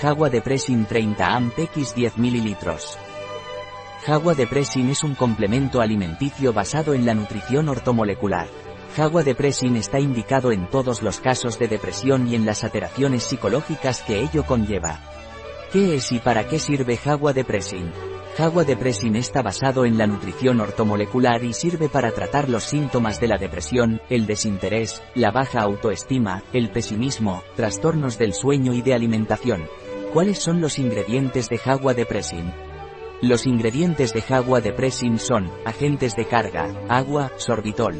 Jagua Depressin 30 amp x 10 ml. Jagua es un complemento alimenticio basado en la nutrición ortomolecular. Jagua Depressin está indicado en todos los casos de depresión y en las alteraciones psicológicas que ello conlleva. ¿Qué es y para qué sirve Jagua Depressin? Jagua Depressin está basado en la nutrición ortomolecular y sirve para tratar los síntomas de la depresión, el desinterés, la baja autoestima, el pesimismo, trastornos del sueño y de alimentación. ¿Cuáles son los ingredientes de Jagua Depressin? Los ingredientes de Jagua Depressin son, agentes de carga, agua, sorbitol,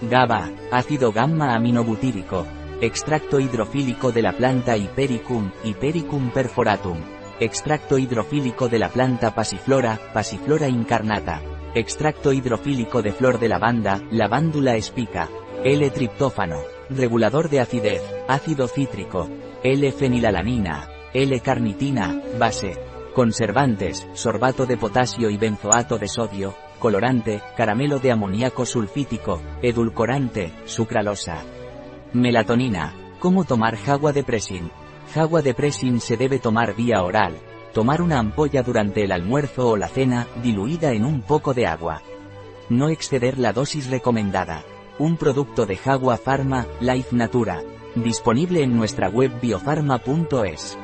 GABA, ácido gamma aminobutírico, extracto hidrofílico de la planta Hypericum, Hypericum perforatum, Extracto hidrofílico de la planta Passiflora, Passiflora incarnata. Extracto hidrofílico de flor de lavanda, Lavándula espica. L-triptófano. Regulador de acidez, ácido cítrico. L-fenilalanina. L-carnitina, base. Conservantes, sorbato de potasio y benzoato de sodio, colorante, caramelo de amoníaco sulfítico, edulcorante, sucralosa. Melatonina. ¿Cómo tomar jagua de Presin? Jagua de Pressing se debe tomar vía oral. Tomar una ampolla durante el almuerzo o la cena, diluida en un poco de agua. No exceder la dosis recomendada. Un producto de Jagua Pharma, Life Natura. Disponible en nuestra web biofarma.es.